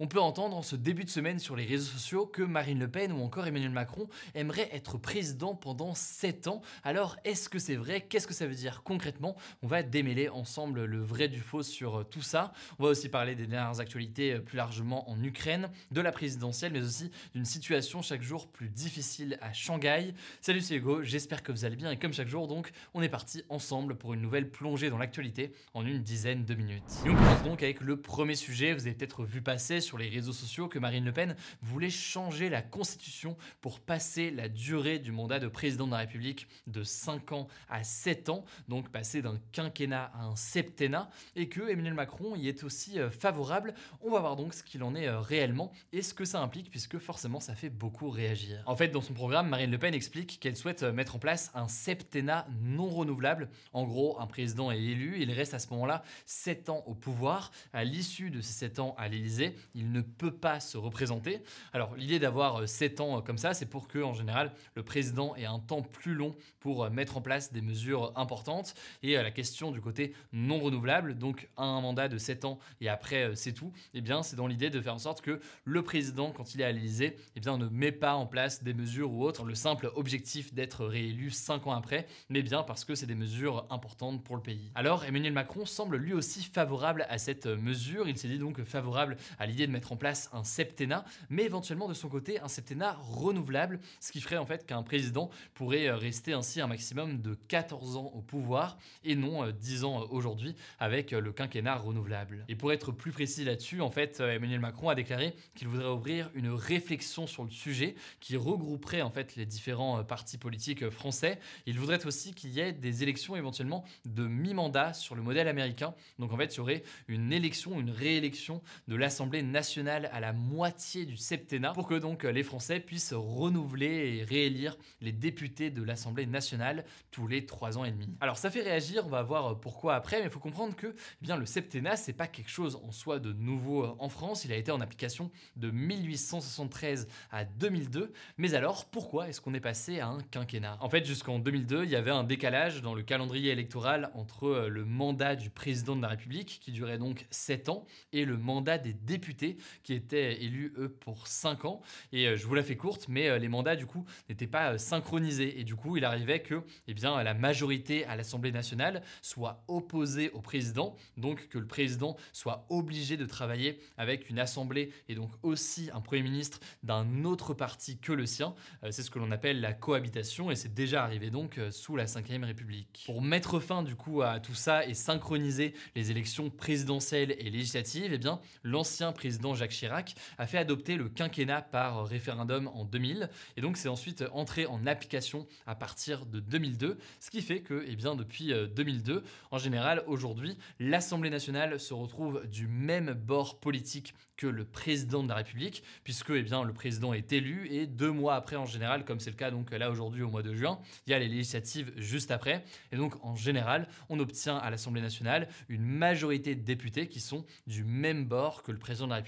On peut entendre en ce début de semaine sur les réseaux sociaux que Marine Le Pen ou encore Emmanuel Macron aimeraient être président pendant 7 ans. Alors est-ce que c'est vrai? Qu'est-ce que ça veut dire concrètement? On va démêler ensemble le vrai du faux sur euh, tout ça. On va aussi parler des dernières actualités euh, plus largement en Ukraine, de la présidentielle, mais aussi d'une situation chaque jour plus difficile à Shanghai. Salut c'est Hugo, j'espère que vous allez bien et comme chaque jour donc on est parti ensemble pour une nouvelle plongée dans l'actualité en une dizaine de minutes. Et on donc avec le premier sujet, vous avez peut-être vu passer sur les réseaux sociaux que Marine Le Pen voulait changer la constitution pour passer la durée du mandat de président de la République de 5 ans à 7 ans, donc passer d'un quinquennat à un septennat, et que Emmanuel Macron y est aussi euh, favorable. On va voir donc ce qu'il en est euh, réellement et ce que ça implique, puisque forcément ça fait beaucoup réagir. En fait, dans son programme, Marine Le Pen explique qu'elle souhaite euh, mettre en place un septennat non renouvelable. En gros, un président est élu, il reste à ce moment-là 7 ans au pouvoir. À l'issue de ces 7 ans à l'Élysée, il ne peut pas se représenter. Alors l'idée d'avoir 7 ans comme ça, c'est pour que en général le président ait un temps plus long pour mettre en place des mesures importantes. Et la question du côté non renouvelable, donc un mandat de 7 ans et après c'est tout, eh bien c'est dans l'idée de faire en sorte que le président, quand il est à l'Élysée, eh bien ne met pas en place des mesures ou autres, le simple objectif d'être réélu 5 ans après, mais bien parce que c'est des mesures importantes pour le pays. Alors Emmanuel Macron semble lui aussi favorable à cette mesure, il s'est dit donc favorable à l'idée de mettre en place un septennat, mais éventuellement de son côté un septennat renouvelable, ce qui ferait en fait qu'un président pourrait rester ainsi un maximum de 14 ans au pouvoir et non 10 ans aujourd'hui avec le quinquennat renouvelable. Et pour être plus précis là-dessus, en fait, Emmanuel Macron a déclaré qu'il voudrait ouvrir une réflexion sur le sujet qui regrouperait en fait les différents partis politiques français. Il voudrait aussi qu'il y ait des élections éventuellement de mi-mandat sur le modèle américain. Donc en fait, il y aurait une élection, une réélection de l'Assemblée nationale à la moitié du septennat pour que donc les Français puissent renouveler et réélire les députés de l'Assemblée nationale tous les trois ans et demi. Alors ça fait réagir, on va voir pourquoi après, mais il faut comprendre que eh bien le septennat c'est pas quelque chose en soi de nouveau en France. Il a été en application de 1873 à 2002. Mais alors pourquoi est-ce qu'on est passé à un quinquennat? En fait, jusqu'en 2002, il y avait un décalage dans le calendrier électoral entre le mandat du président de la République qui durait donc 7 ans et le mandat des députés qui étaient élus eux pour 5 ans. Et je vous la fais courte, mais les mandats du coup n'étaient pas synchronisés et du coup il arrivait que eh bien, la majorité à l'Assemblée nationale soit opposée au président, donc que le président soit obligé de travailler avec une assemblée et donc aussi un Premier ministre d'un autre parti que le sien. C'est ce que l'on appelle la cohabitation et c'est déjà arrivé donc sous la Ve République. Pour mettre fin du coup à tout ça et synchroniser les élections présidentielles et législatives, eh bien l'ancien président Jacques Chirac a fait adopter le quinquennat par référendum en 2000 et donc c'est ensuite entré en application à partir de 2002, ce qui fait que eh bien, depuis 2002, en général, aujourd'hui, l'Assemblée nationale se retrouve du même bord politique que le président de la République, puisque eh bien, le président est élu et deux mois après, en général, comme c'est le cas donc là aujourd'hui au mois de juin, il y a les législatives juste après. Et donc, en général, on obtient à l'Assemblée nationale une majorité de députés qui sont du même bord que le président de la République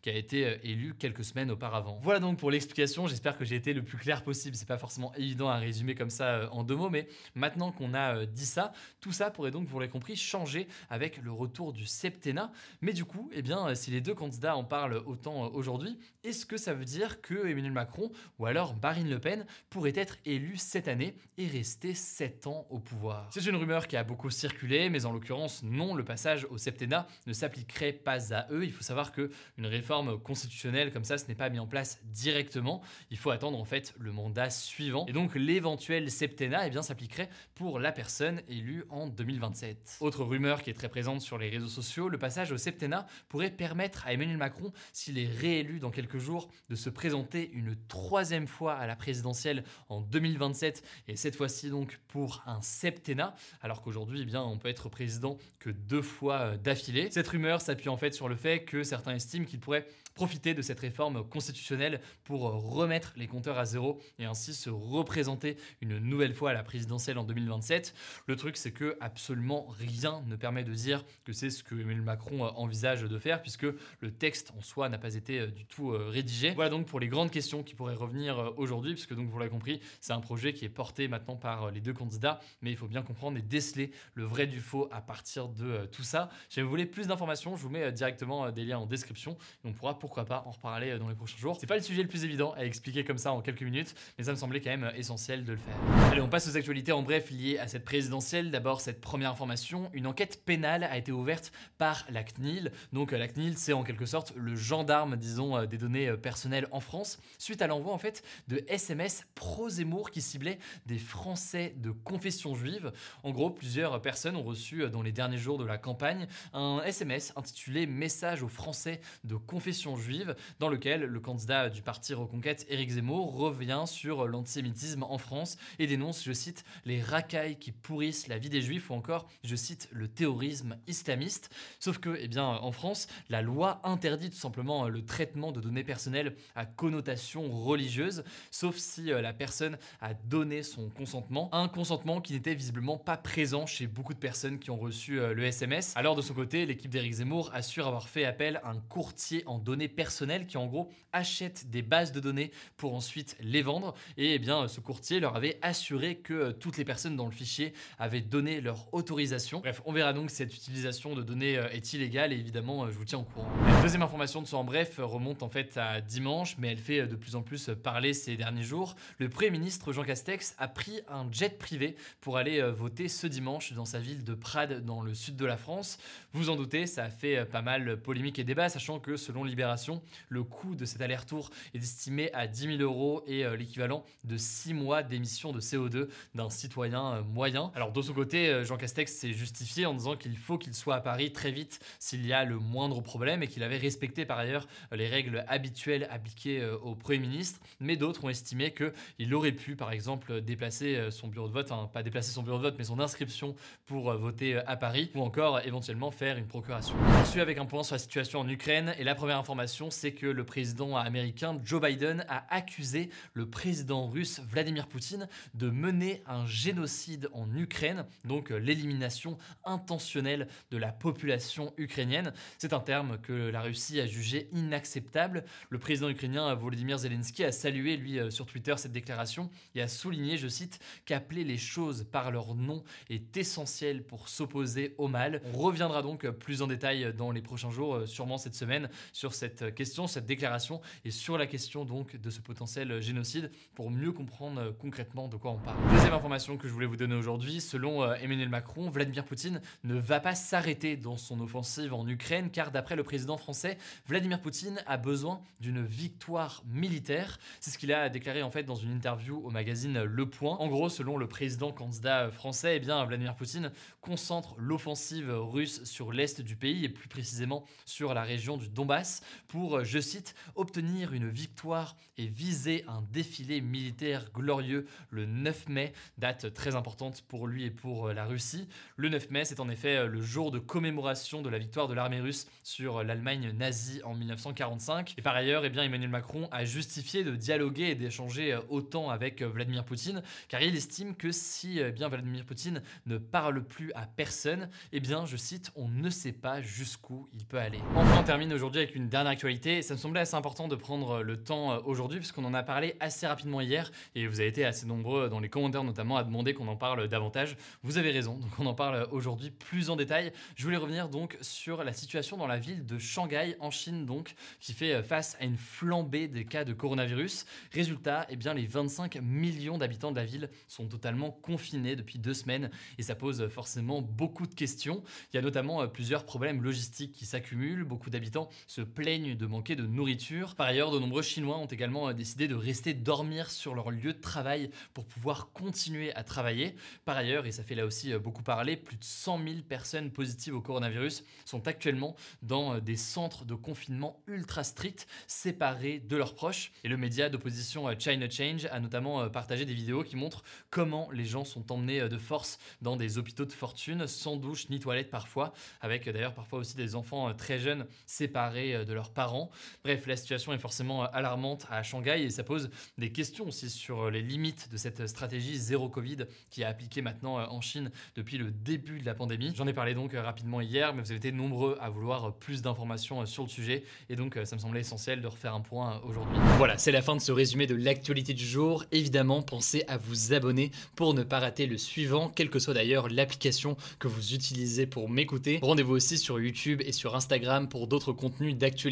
qui a été élu quelques semaines auparavant. Voilà donc pour l'explication. J'espère que j'ai été le plus clair possible. C'est pas forcément évident à résumer comme ça en deux mots, mais maintenant qu'on a dit ça, tout ça pourrait donc, vous l'avez compris, changer avec le retour du septennat. Mais du coup, eh bien, si les deux candidats en parlent autant aujourd'hui, est-ce que ça veut dire que Emmanuel Macron ou alors Marine Le Pen pourrait être élu cette année et rester 7 ans au pouvoir? C'est une rumeur qui a beaucoup circulé, mais en l'occurrence, non, le passage au septennat ne s'appliquerait pas à eux. Il faut savoir que une réforme constitutionnelle comme ça, ce n'est pas mis en place directement. Il faut attendre en fait le mandat suivant. Et donc l'éventuel septennat eh bien, s'appliquerait pour la personne élue en 2027. Autre rumeur qui est très présente sur les réseaux sociaux, le passage au septennat pourrait permettre à Emmanuel Macron, s'il est réélu dans quelques jours, de se présenter une troisième fois à la présidentielle en 2027 et cette fois-ci donc pour un septennat, alors qu'aujourd'hui eh bien on peut être président que deux fois euh, d'affilée. Cette rumeur s'appuie en fait sur le fait que certains estiment qu'il pourrait profiter de cette réforme constitutionnelle pour remettre les compteurs à zéro et ainsi se représenter une nouvelle fois à la présidentielle en 2027. Le truc c'est que absolument rien ne permet de dire que c'est ce que Emmanuel Macron envisage de faire puisque le texte en soi n'a pas été euh, du tout euh, rédigé. Voilà donc pour les grandes questions qui pourraient revenir euh, aujourd'hui puisque donc vous l'avez compris, c'est un projet qui est porté maintenant par les deux candidats mais il faut bien comprendre et déceler le vrai du faux à partir de tout ça. Si vous voulez plus d'informations, je vous mets directement des liens en description et on pourra pourquoi pas en reparler euh, dans les prochains jours. C'est pas le sujet le plus évident à expliquer comme ça en quelques minutes, mais ça me semblait quand même euh, essentiel de le faire. Allez, on passe aux actualités en bref liées à cette présidentielle. D'abord, cette première information, une enquête pénale a été ouverte par la CNIL. Donc euh, la CNIL, c'est en quelque sorte le gendarme, disons, des données personnelles en France, suite à l'envoi en fait de SMS pro-Zemmour qui ciblaient des Français de confession juive. En gros, plusieurs personnes ont reçu dans les derniers jours de la campagne un SMS intitulé Message aux Français de confession juive, dans lequel le candidat du parti Reconquête, Éric Zemmour, revient sur l'antisémitisme en France et dénonce, je cite, les racailles qui pourrissent la vie des juifs ou encore, je cite, le terrorisme islamiste. Sauf que, eh bien, en France, la loi interdit tout simplement le traitement de données personnelles à connotation religieuse, sauf si euh, la personne a donné son consentement, un consentement qui n'était visiblement pas présent chez beaucoup de personnes qui ont reçu euh, le SMS. Alors de son côté, l'équipe d'Éric Zemmour assure avoir fait appel à un courtier en données personnels qui en gros achètent des bases de données pour ensuite les vendre. Et eh bien ce courtier leur avait assuré que euh, toutes les personnes dans le fichier avaient donné leur autorisation. Bref, on verra donc cette utilisation de données euh, est illégale et évidemment euh, je vous tiens au courant. La deuxième information de ce en bref remonte en fait à dimanche, mais elle fait de plus en plus parler ces derniers jours. Le Premier ministre Jean Castex a pris un jet privé pour aller voter ce dimanche dans sa ville de Prades dans le sud de la France. Vous en doutez, ça a fait pas mal polémique et débat, sachant que selon Libération, le coût de cet aller-retour est estimé à 10 000 euros et euh, l'équivalent de 6 mois d'émissions de CO2 d'un citoyen euh, moyen. Alors de son côté, euh, Jean Castex s'est justifié en disant qu'il faut qu'il soit à Paris très vite s'il y a le moindre problème et qu'il avait respecté par ailleurs les règles habituelles appliquées au Premier ministre. Mais d'autres ont estimé qu'il aurait pu par exemple déplacer son bureau de vote, enfin pas déplacer son bureau de vote mais son inscription pour voter à Paris ou encore éventuellement faire une procuration. Je suis avec un point sur la situation en Ukraine et la première information c'est que le président américain Joe Biden a accusé le président russe Vladimir Poutine de mener un génocide en Ukraine, donc l'élimination intentionnelle de la population ukrainienne. C'est un terme que la Russie a jugé inacceptable. Le président ukrainien Volodymyr Zelensky a salué, lui, euh, sur Twitter cette déclaration et a souligné, je cite, qu'appeler les choses par leur nom est essentiel pour s'opposer au mal. On reviendra donc plus en détail dans les prochains jours, euh, sûrement cette semaine, sur cette question, cette déclaration, et sur la question donc de ce potentiel génocide pour mieux comprendre euh, concrètement de quoi on parle. Deuxième information que je voulais vous donner aujourd'hui, selon euh, Emmanuel Macron, Vladimir Poutine ne va pas s'arrêter dans son offensive en Ukraine car d'après le président français, Vladimir Poutine a besoin d'une victoire militaire. C'est ce qu'il a déclaré en fait dans une interview au magazine Le Point. En gros, selon le président candidat français, eh bien Vladimir Poutine concentre l'offensive russe sur l'est du pays et plus précisément sur la région du Donbass pour, je cite, obtenir une victoire et viser un défilé militaire glorieux le 9 mai, date très importante pour lui et pour la Russie. Le 9 mai, c'est en effet le jour de commémoration de la victoire de l'armée russe sur l'Allemagne nazie en 1945. Et par ailleurs, eh bien, Emmanuel Macron a justifié de dialoguer et d'échanger autant avec Vladimir Poutine, car il estime que si bien, Vladimir Poutine ne parle plus à personne, eh bien, je cite, on ne sait pas jusqu'où il peut aller. Enfin, on termine aujourd'hui avec une dernière ça me semblait assez important de prendre le temps euh, aujourd'hui puisqu'on en a parlé assez rapidement hier et vous avez été assez nombreux dans les commentaires notamment à demander qu'on en parle davantage. Vous avez raison, donc on en parle aujourd'hui plus en détail. Je voulais revenir donc sur la situation dans la ville de Shanghai en Chine donc qui fait euh, face à une flambée des cas de coronavirus. Résultat, eh bien les 25 millions d'habitants de la ville sont totalement confinés depuis deux semaines et ça pose forcément beaucoup de questions. Il y a notamment euh, plusieurs problèmes logistiques qui s'accumulent, beaucoup d'habitants habitants se plaignent de manquer de nourriture. Par ailleurs, de nombreux Chinois ont également euh, décidé de rester dormir sur leur lieu de travail pour pouvoir continuer à travailler. Par ailleurs, et ça fait là aussi euh, beaucoup parler, plus de 100 000 personnes positives au coronavirus sont actuellement dans euh, des centres de confinement ultra stricts, séparés de leurs proches. Et le média d'opposition China Change a notamment partagé des vidéos qui montrent comment les gens sont emmenés de force dans des hôpitaux de fortune, sans douche ni toilette parfois, avec d'ailleurs parfois aussi des enfants très jeunes séparés de leurs parents. Bref, la situation est forcément alarmante à Shanghai et ça pose des questions aussi sur les limites de cette stratégie zéro Covid qui est appliquée maintenant en Chine depuis le début de la pandémie. J'en ai parlé donc rapidement hier, mais vous avez été nombreux à vouloir plus d'informations sur le sujet et donc ça me semblait essentiel de refaire un point aujourd'hui. Voilà, c'est la fin de ce résumé de l'actualité du jour. Évidemment, pensez à vous abonner pour ne pas rater le suivant, quelle que soit d'ailleurs l'application que vous utilisez pour m'écouter. Rendez-vous aussi sur YouTube et sur Instagram pour d'autres contenus d'actualité